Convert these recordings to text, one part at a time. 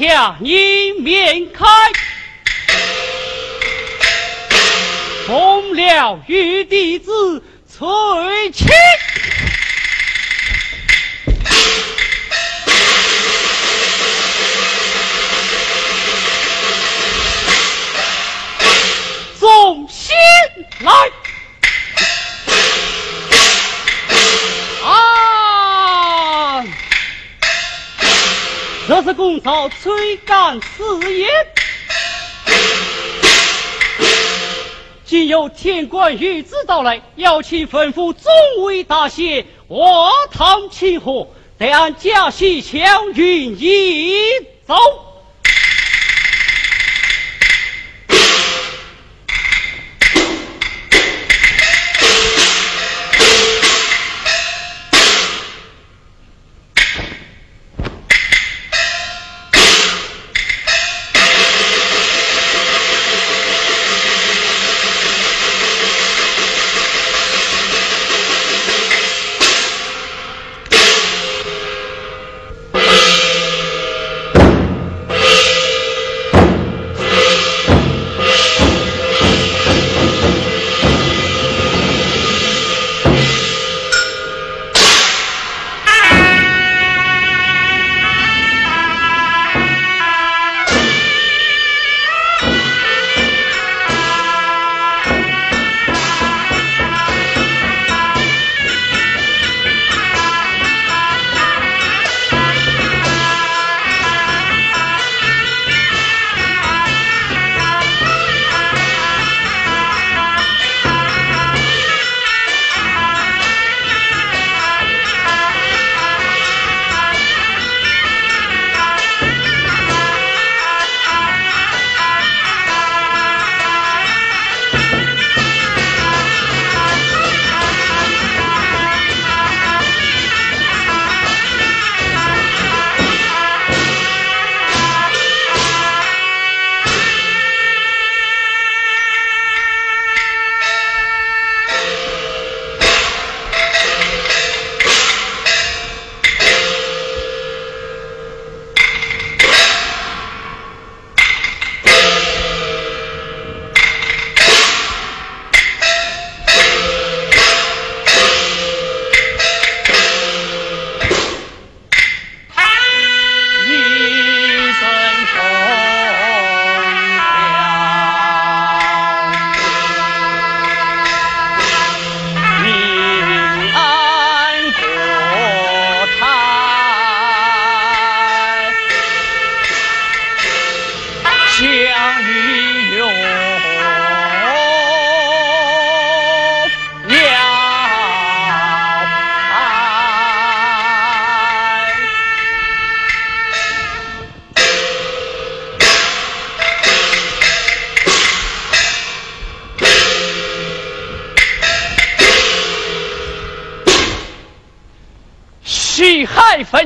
下一面开红了玉帝是公曹催赶此言，今有天官御旨到来，要请吩咐众位大贤瓦堂请贺，得按假戏相允一走。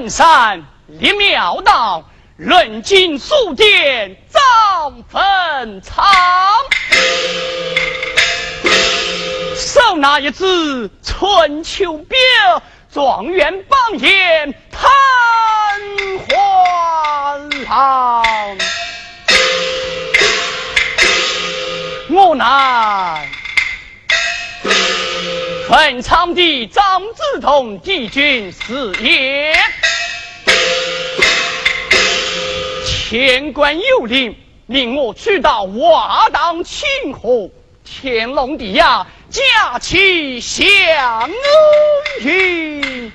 海分散，立庙道，论尽肃殿，葬坟场。手拿一支春秋表，状元榜眼叹欢郎。我乃坟场的张子同帝君是也，天官有令，令我去到瓦当清河天龙地呀，驾起祥云。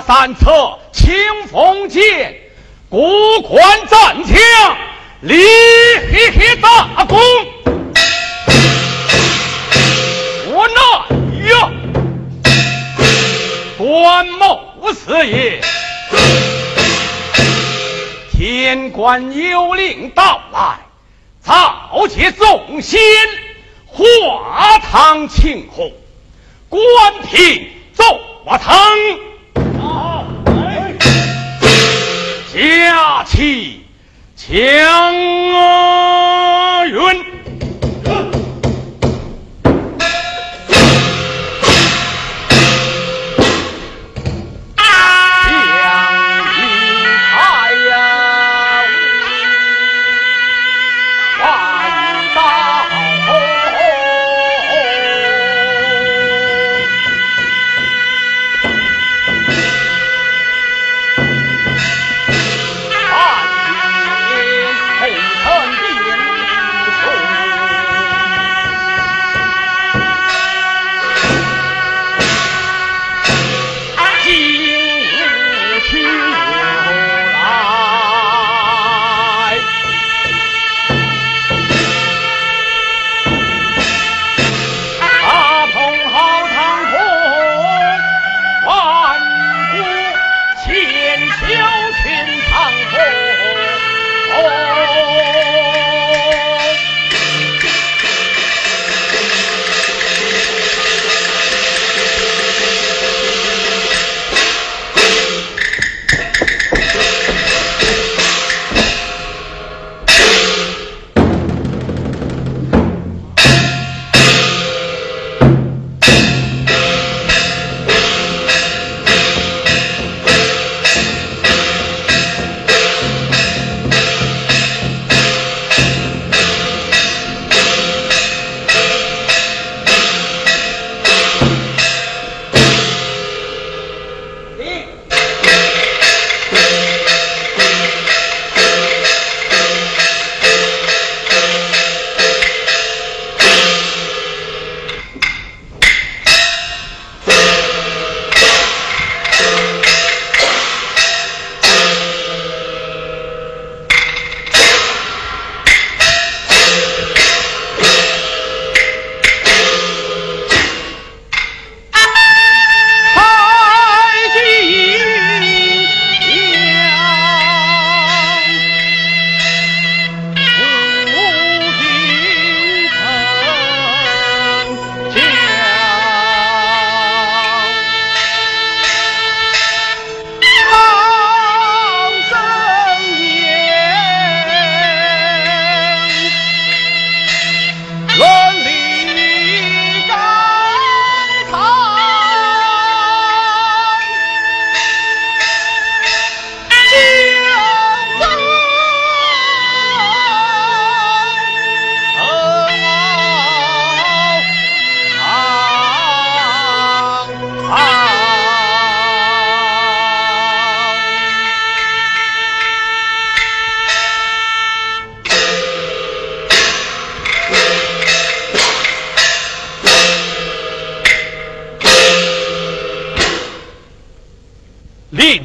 三策，清风剑，孤关战将，立大功。我那呀，端木四爷。天官有令到来，召集众仙，华堂庆贺，官聘奏堂，驾起枪啊。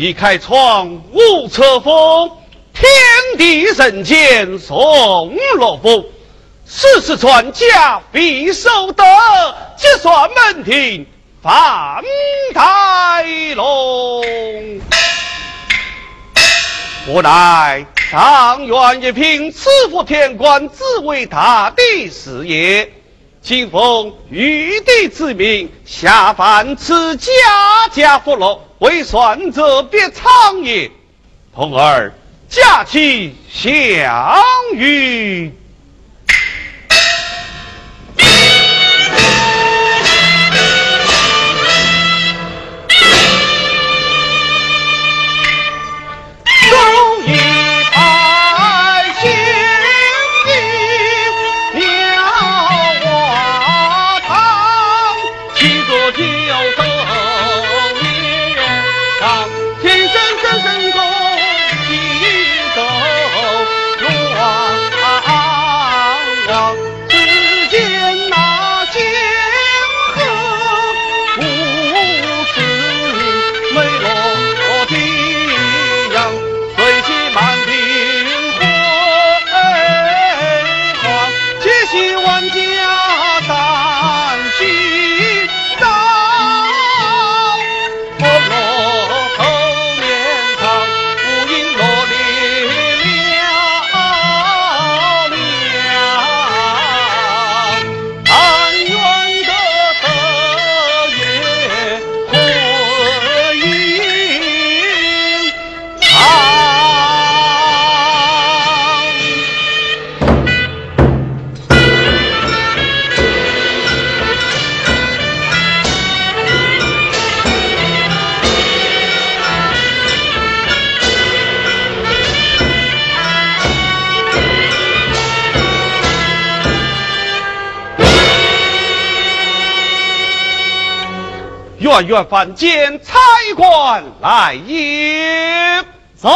离开窗，无侧风，天地人间送乐风。世事传家必守德，结算门庭翻台龙。无奈上元一品赐福天官，只为他的事业。今奉玉帝之命，下凡赐家家福乐。为算者别长也，同儿驾起相遇。远远凡间差官来也。走。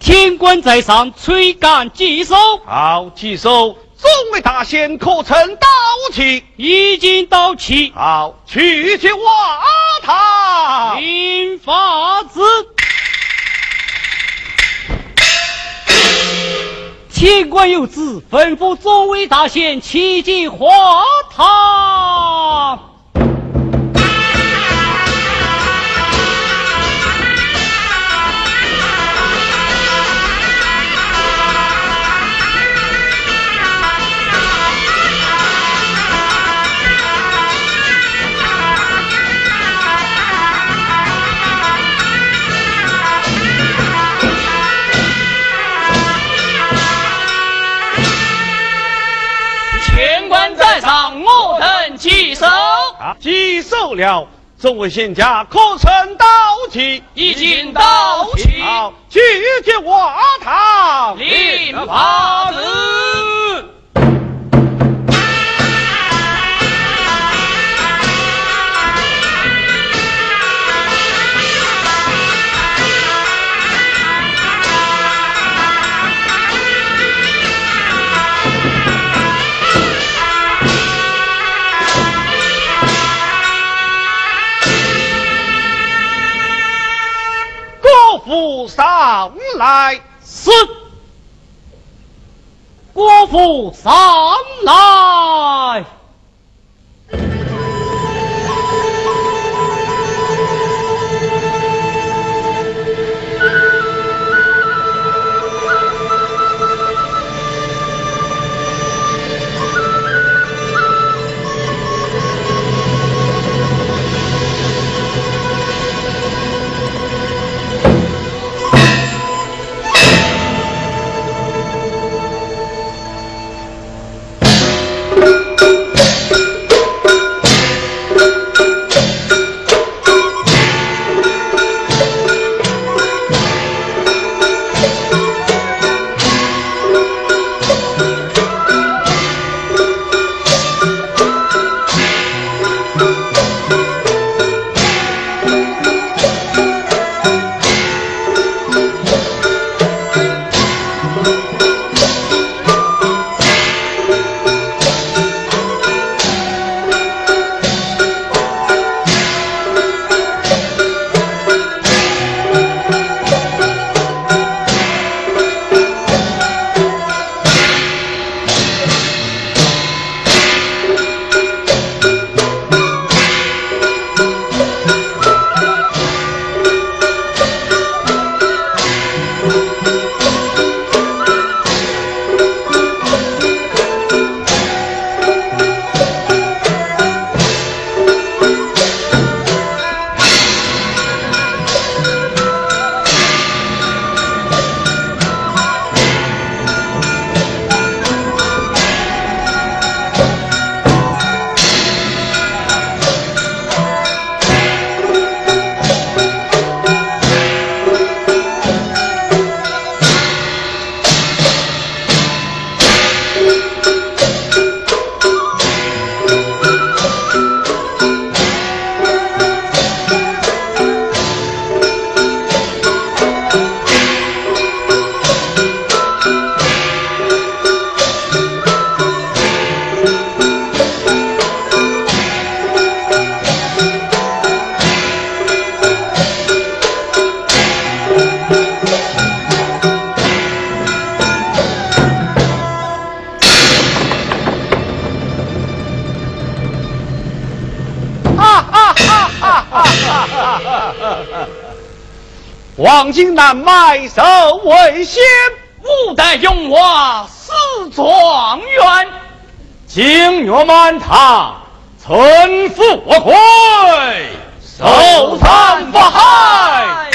天官在上，催赶稽首。好，稽首，众位大仙可曾到齐？已经到齐。好，去去瓦他。林法子，天官有旨，吩咐众位大仙齐进华堂。了。众位仙家可曾到齐？已经到齐。好，去接瓦堂。领法子。上来，是国父上来。金玉满堂，村富贵，寿山法海。